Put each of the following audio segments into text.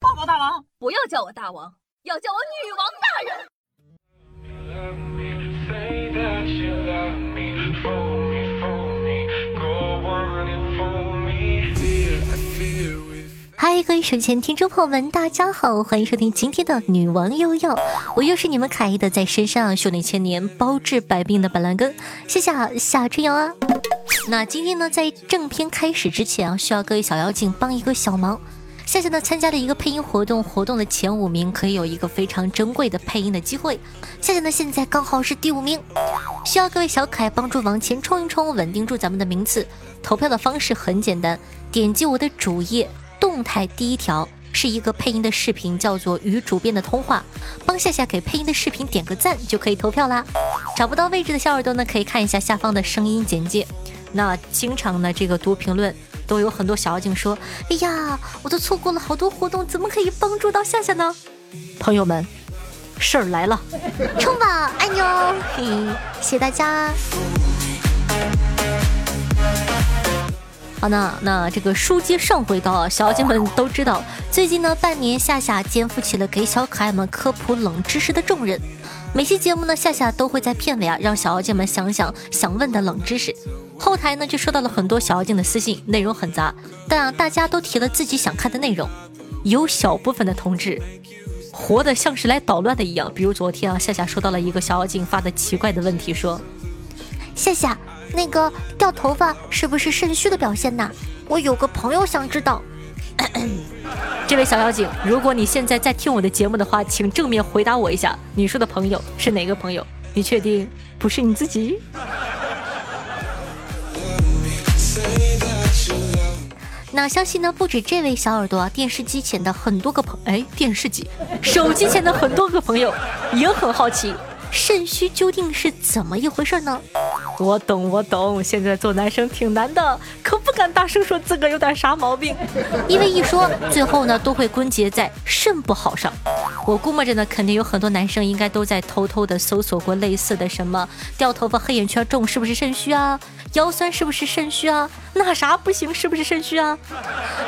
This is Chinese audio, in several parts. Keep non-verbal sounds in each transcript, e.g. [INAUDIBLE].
报告大王，不要叫我大王，要叫我女王大人。嗨，各位省钱听众朋友们，大家好，欢迎收听今天的女王又要，我又是你们可爱的在身上修炼千年、包治百病的板蓝根，谢谢夏春瑶啊。那今天呢，在正片开始之前啊，需要各位小妖精帮一个小忙。夏夏呢参加了一个配音活动，活动的前五名可以有一个非常珍贵的配音的机会。夏夏呢现在刚好是第五名，需要各位小可爱帮助往前冲一冲，稳定住咱们的名次。投票的方式很简单，点击我的主页。动态第一条是一个配音的视频，叫做与主编的通话，帮夏夏给配音的视频点个赞就可以投票啦。找不到位置的小耳朵呢，可以看一下下方的声音简介。那经常呢，这个读评论都有很多小妖精说：“哎呀，我都错过了好多活动，怎么可以帮助到夏夏呢？”朋友们，事儿来了，冲吧，爱你哦，嘿，谢谢大家。好呢，那这个书接上回到，小妖精们都知道，最近呢，半年夏夏肩负起了给小可爱们科普冷知识的重任。每期节目呢，夏夏都会在片尾啊，让小妖精们想想想问的冷知识。后台呢，就收到了很多小妖精的私信，内容很杂，但啊，大家都提了自己想看的内容。有小部分的同志，活得像是来捣乱的一样。比如昨天啊，夏夏收到了一个小妖精发的奇怪的问题，说：夏夏。那个掉头发是不是肾虚的表现呢？我有个朋友想知道。[CLEARS THROAT] 这位小妖精，如果你现在在听我的节目的话，请正面回答我一下，你说的朋友是哪个朋友？你确定不是你自己？那相信呢，不止这位小耳朵，电视机前的很多个朋，哎，电视机，手机前的很多个朋友也很好奇，肾虚究竟是怎么一回事呢？我懂，我懂。现在做男生挺难的，可不敢大声说自个儿有点啥毛病，因为一说，最后呢都会归结在肾不好上。我估摸着呢，肯定有很多男生应该都在偷偷的搜索过类似的什么掉头发、黑眼圈重是不是肾虚啊？腰酸是不是肾虚啊？那啥不行是不是肾虚啊？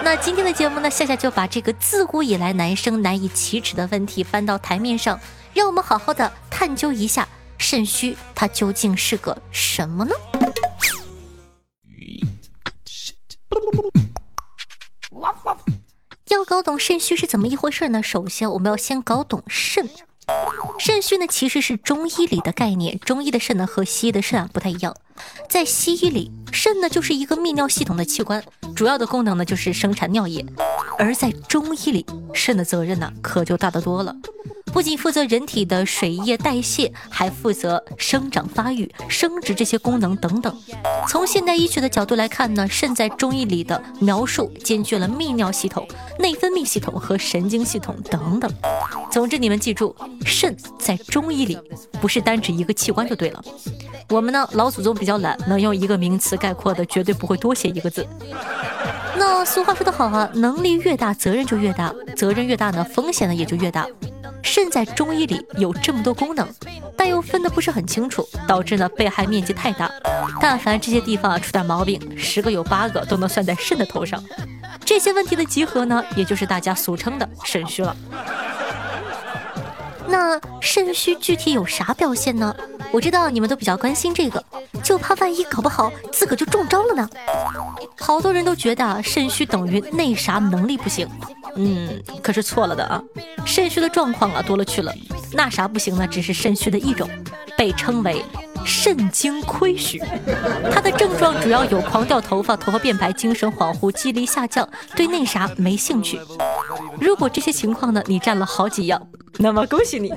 那今天的节目呢，夏夏就把这个自古以来男生难以启齿的问题搬到台面上，让我们好好的探究一下。肾虚，它究竟是个什么呢？要搞懂肾虚是怎么一回事呢？首先，我们要先搞懂肾。肾虚呢，其实是中医里的概念。中医的肾呢，和西医的肾啊不太一样。在西医里，肾呢就是一个泌尿系统的器官，主要的功能呢就是生产尿液；而在中医里，肾的责任呢可就大得多了。不仅负责人体的水液代谢，还负责生长发育、生殖这些功能等等。从现代医学的角度来看呢，肾在中医里的描述兼具了泌尿系统、内分泌系统和神经系统等等。总之，你们记住，肾在中医里不是单指一个器官就对了。我们呢，老祖宗比较懒，能用一个名词概括的，绝对不会多写一个字。那俗话说得好啊，能力越大，责任就越大，责任越大呢，风险呢也就越大。肾在中医里有这么多功能，但又分得不是很清楚，导致呢被害面积太大。但凡这些地方啊出点毛病，十个有八个都能算在肾的头上。这些问题的集合呢，也就是大家俗称的肾虚了。那肾虚具体有啥表现呢？我知道你们都比较关心这个，就怕万一搞不好自个就中招了呢。好多人都觉得肾虚等于内啥能力不行。嗯，可是错了的啊！肾虚的状况啊多了去了，那啥不行呢？只是肾虚的一种，被称为肾精亏虚。它的症状主要有狂掉头发、头发变白、精神恍惚、记忆力下降、对那啥没兴趣。如果这些情况呢，你占了好几样，那么恭喜你，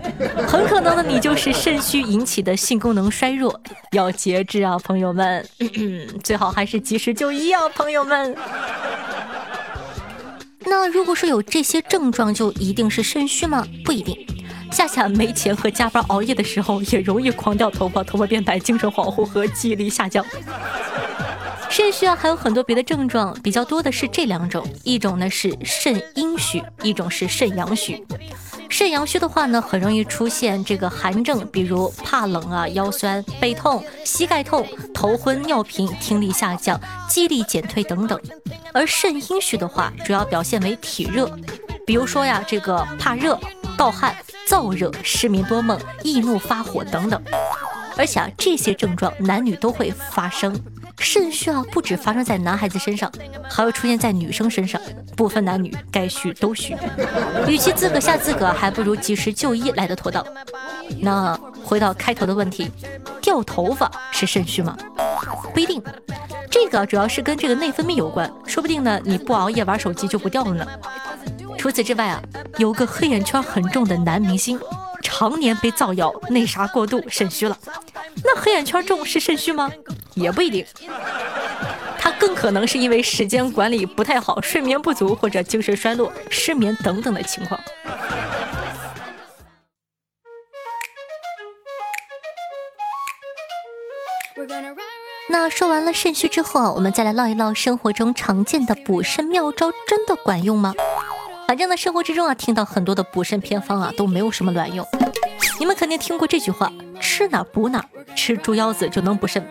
很可能呢你就是肾虚引起的性功能衰弱，要节制啊，朋友们，最好还是及时就医啊，朋友们。那如果说有这些症状，就一定是肾虚吗？不一定。夏夏没钱和加班熬夜的时候，也容易狂掉头发、头发变白、精神恍惚和记忆力下降。肾虚啊，还有很多别的症状，比较多的是这两种，一种呢是肾阴虚，一种是肾阳虚。肾阳虚的话呢，很容易出现这个寒症，比如怕冷啊、腰酸背痛、膝盖痛、头昏尿频、听力下降、记忆力减退等等。而肾阴虚的话，主要表现为体热，比如说呀，这个怕热、盗汗、燥热、失眠多梦、易怒发火等等。而且啊，这些症状男女都会发生。肾虚啊，不止发生在男孩子身上，还会出现在女生身上，不分男女，该虚都虚。与其自个吓自个，还不如及时就医来得妥当。那回到开头的问题，掉头发是肾虚吗？不一定，这个主要是跟这个内分泌有关，说不定呢，你不熬夜玩手机就不掉了呢。除此之外啊，有个黑眼圈很重的男明星。常年被造谣内啥过度肾虚了，那黑眼圈重是肾虚吗？也不一定，他更可能是因为时间管理不太好、睡眠不足或者精神衰落、失眠等等的情况。那说完了肾虚之后啊，我们再来唠一唠生活中常见的补肾妙招，真的管用吗？反正呢，生活之中啊，听到很多的补肾偏方啊，都没有什么卵用。你们肯定听过这句话：吃哪补哪，吃猪腰子就能补肾。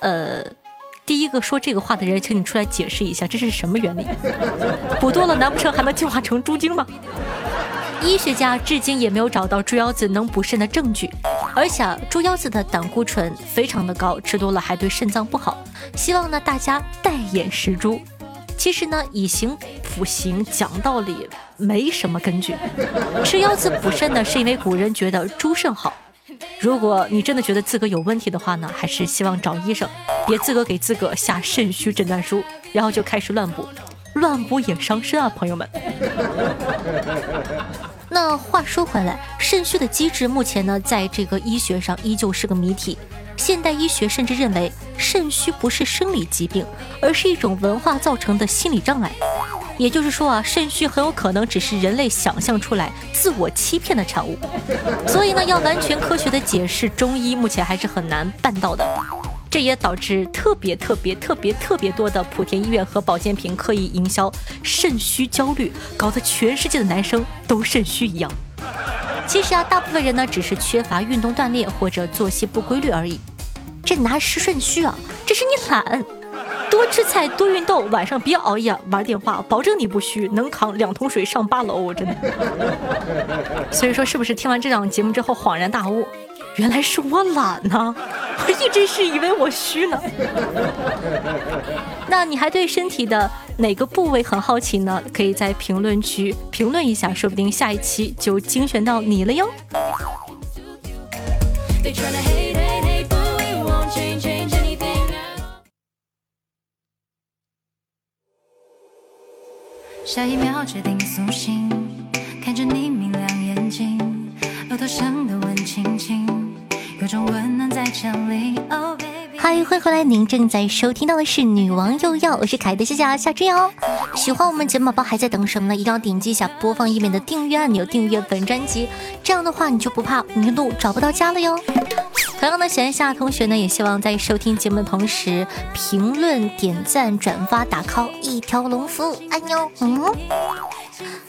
呃，第一个说这个话的人，请你出来解释一下，这是什么原理？补多了，难不成还能进化成猪精吗？医学家至今也没有找到猪腰子能补肾的证据，而且啊猪腰子的胆固醇非常的高，吃多了还对肾脏不好。希望呢，大家戴眼识猪。其实呢，以形补形，讲道理没什么根据。吃腰子补肾呢，是因为古人觉得猪肾好。如果你真的觉得自个有问题的话呢，还是希望找医生，别自个给自个下肾虚诊断书，然后就开始乱补，乱补也伤身啊，朋友们。[LAUGHS] 那话说回来，肾虚的机制目前呢，在这个医学上依旧是个谜题。现代医学甚至认为，肾虚不是生理疾病，而是一种文化造成的心理障碍。也就是说啊，肾虚很有可能只是人类想象出来、自我欺骗的产物。所以呢，要完全科学的解释中医，目前还是很难办到的。这也导致特别特别特别特别多的莆田医院和保健品刻意营销肾虚焦虑，搞得全世界的男生都肾虚一样。其实啊，大部分人呢只是缺乏运动锻炼或者作息不规律而已。这哪是肾虚啊？这是你懒，多吃菜，多运动，晚上别熬夜玩电话，保证你不虚，能扛两桶水上八楼，我真的。所以说，是不是听完这档节目之后恍然大悟，原来是我懒呢？我一直是以为我虚呢。那你还对身体的哪个部位很好奇呢？可以在评论区评论一下，说不定下一期就精选到你了哟。下一秒决定苏醒，看着你明亮眼睛，额头上的吻轻轻，有种温暖在降临。嗨，欢迎回来！您正在收听到的是《女王又要》，我是凯的夏夏夏之瑶。喜欢我们节目宝宝还在等什么呢？一定要点击一下播放页面的订阅按钮，订阅本专辑。这样的话，你就不怕迷路找不到家了哟。同样的，喜欢夏同学呢，也希望在收听节目的同时，评论、点赞、转发、打 call，一条龙服务，爱你哦。嗯。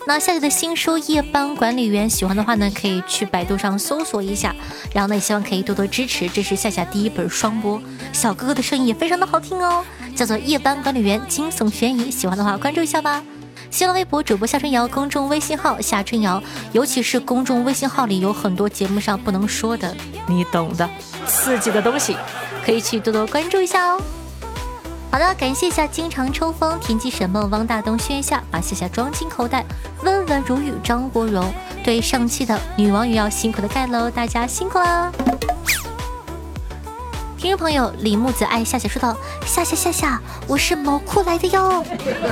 那夏夏的新书《夜班管理员》，喜欢的话呢，可以去百度上搜索一下。然后呢，也希望可以多多支持。这是夏夏第一本双播，小哥哥的声音也非常的好听哦，叫做《夜班管理员》，惊悚悬疑。喜欢的话关注一下吧。新浪微博主播夏春瑶，公众微信号夏春瑶，尤其是公众微信号里有很多节目上不能说的，你懂的，刺激的东西，可以去多多关注一下哦。好的，感谢一下经常抽风、田忌沈梦、汪大东、轩夏，把夏夏装进口袋，温文如玉，张国荣。对上期的女王也要辛苦的盖喽，大家辛苦啦！听众朋友李木子爱夏夏说道：“夏夏夏夏，我是毛裤来的哟。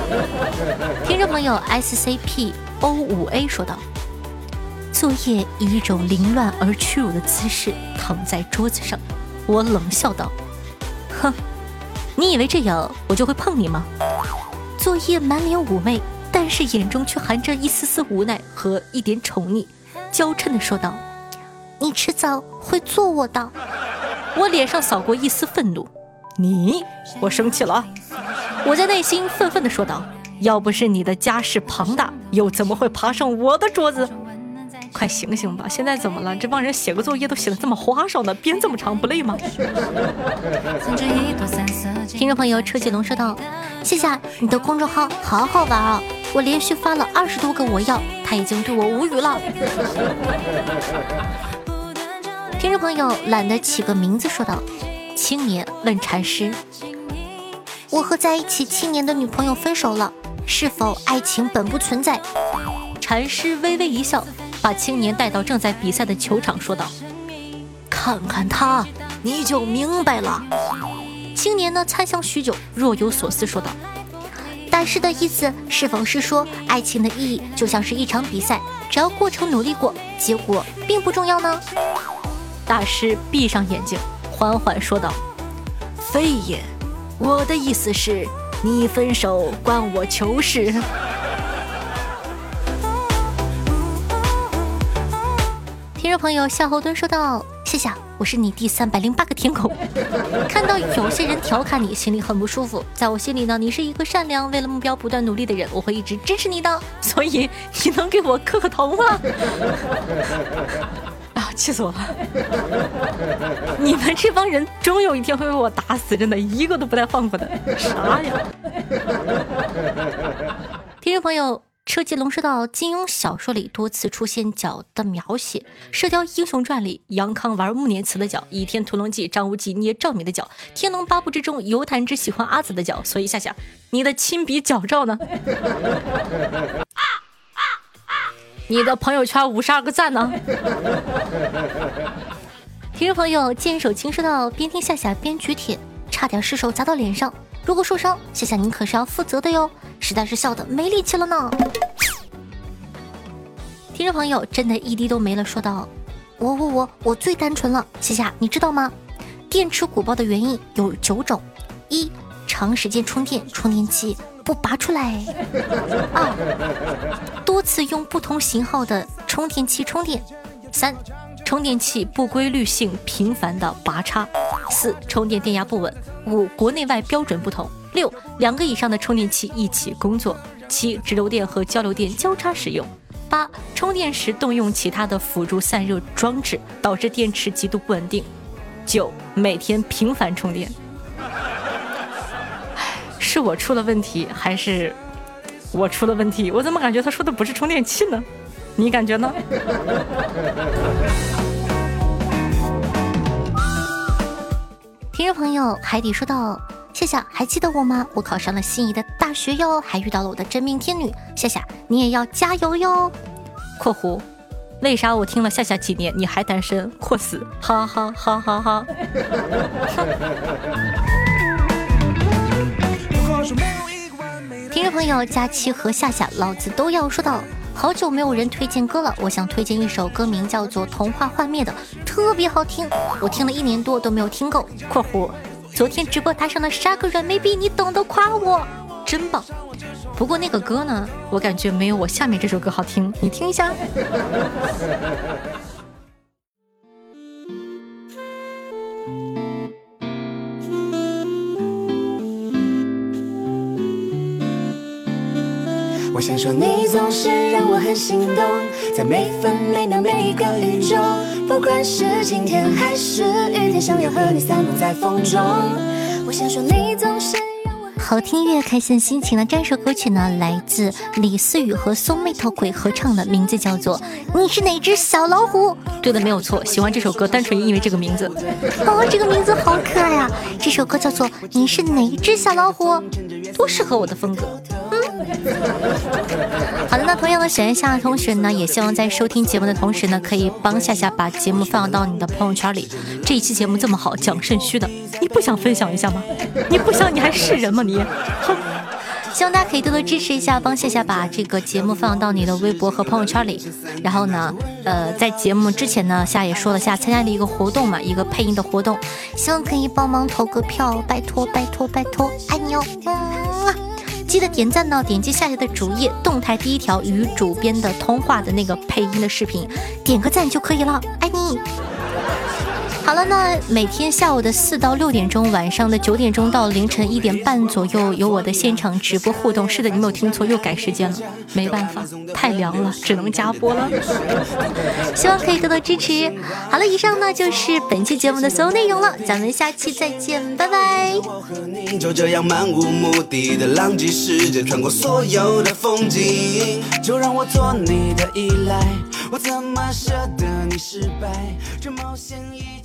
[LAUGHS] ”听众朋友 S C P O 五 A 说道：“作业以一种凌乱而屈辱的姿势躺在桌子上，我冷笑道：‘哼。’”你以为这样我就会碰你吗？作业满脸妩媚，但是眼中却含着一丝丝无奈和一点宠溺，娇嗔的说道：“你迟早会做我的。”我脸上扫过一丝愤怒，你，我生气了。我在内心愤愤地说道：“要不是你的家世庞大，又怎么会爬上我的桌子？”快醒醒吧！现在怎么了？这帮人写个作业都写的这么花哨呢，编这么长不累吗？[LAUGHS] 听众朋友车继龙说道：“谢谢你的公众号，好好玩哦，我连续发了二十多个我要，他已经对我无语了。听众朋友懒得起个名字，说道：“青年问禅师，我和在一起七年的女朋友分手了，是否爱情本不存在？”禅师微微一笑，把青年带到正在比赛的球场，说道：“看看他，你就明白了。”青年呢参详许久，若有所思，说道：“大师的意思是否是说，爱情的意义就像是一场比赛，只要过程努力过，结果并不重要呢？”大师闭上眼睛，缓缓说道：“非也，我的意思是，你分手关我球事。[LAUGHS] ”听众朋友夏侯惇说道：“谢谢，我是你第三百零八个舔狗。[LAUGHS] 看到有些人调侃你，心里很不舒服。在我心里呢，你是一个善良、为了目标不断努力的人，我会一直支持你的。所以你能给我磕个头吗？” [LAUGHS] 气死我了！你们这帮人终有一天会被我打死，真的一个都不带放过的。啥呀？听众朋友。车继龙说到，金庸小说里多次出现脚的描写，《射雕英雄传》里杨康玩穆念慈的脚，《倚天屠龙记》张无忌捏赵敏的脚，《天龙八部》之中尤檀之喜欢阿紫的脚，所以夏夏，你的亲笔脚照呢？[LAUGHS] 你的朋友圈五十二个赞呢？[LAUGHS] 听众朋友剑手轻说道，边听夏夏边举铁，差点失手砸到脸上。如果受伤，夏夏您可是要负责的哟，实在是笑得没力气了呢。听众朋友真的一滴都没了，说道：“我我我我最单纯了，夏夏你知道吗？电池鼓包的原因有九种：一、长时间充电，充电器不拔出来；二、多次用不同型号的充电器充电；三、充电器不规律性频繁的拔插；四、充电电压不稳。五、国内外标准不同。六、两个以上的充电器一起工作。七、直流电和交流电交叉使用。八、充电时动用其他的辅助散热装置，导致电池极度不稳定。九、每天频繁充电。是我出了问题，还是我出了问题？我怎么感觉他说的不是充电器呢？你感觉呢？[LAUGHS] 听众朋友，海底说道：“夏夏，还记得我吗？我考上了心仪的大学哟，还遇到了我的真命天女。夏夏，你也要加油哟。”（括弧）为啥我听了夏夏几年你还单身？（括死）哈哈哈哈哈。听众朋友，佳期和夏夏，老子都要说道。好久没有人推荐歌了，我想推荐一首歌，名叫做《童话幻灭》的，特别好听。我听了一年多都没有听够。（括弧）昨天直播台上的杀个软妹币，你懂得夸我，真棒。不过那个歌呢，我感觉没有我下面这首歌好听，你听一下。说，你总是让我很心动，在每分每秒每一个宇宙，不管是晴天还是雨天，想要和你散步在风中。我想说，你总是让我好听音乐，开心心情的这首歌曲呢，来自李思雨和松妹头鬼合唱的，名字叫做《你是哪只小老虎》。对的，没有错，喜欢这首歌单纯因为这个名字。哦，这个名字好可爱啊！这首歌叫做《你是哪只小老虎》，多适合我的风格。好的，那同样的，喜欢夏夏同学呢，也希望在收听节目的同时呢，可以帮夏夏把节目分享到你的朋友圈里。这一期节目这么好，讲肾虚的，你不想分享一下吗？你不想，你还是人吗？你，哼！希望大家可以多多支持一下，帮夏夏把这个节目分享到你的微博和朋友圈里。然后呢，呃，在节目之前呢，夏也说了下参加的一个活动嘛，一个配音的活动，希望可以帮忙投个票，拜托拜托拜托，爱你哦。记得点赞呢，点击下下的主页动态第一条与主编的通话的那个配音的视频，点个赞就可以了，爱你。好了，那每天下午的四到六点钟，晚上的九点钟到凌晨一点半左右，有我的现场直播互动。是的，你没有听错，又改时间了，没办法，太凉了，只能加播了。[LAUGHS] 希望可以多多支持。好了，以上呢就是本期节目的所有内容了，咱们下期再见，拜拜。就这样漫无目的的浪迹世界，穿过所有的风景，就让我做你的依赖。我怎么舍得你失败？这冒险一。